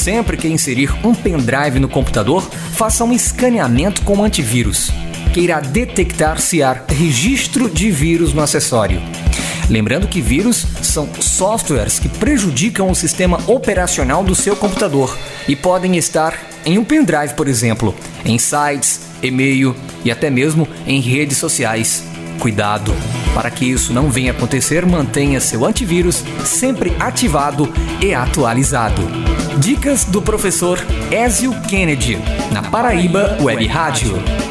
Sempre que inserir um pendrive no computador, faça um escaneamento com antivírus, que irá detectar se há registro de vírus no acessório. Lembrando que vírus são softwares que prejudicam o sistema operacional do seu computador e podem estar em um pendrive, por exemplo, em sites, e-mail e até mesmo em redes sociais. Cuidado! Para que isso não venha acontecer, mantenha seu antivírus sempre ativado e atualizado. Dicas do professor Ezio Kennedy, na Paraíba Web Rádio.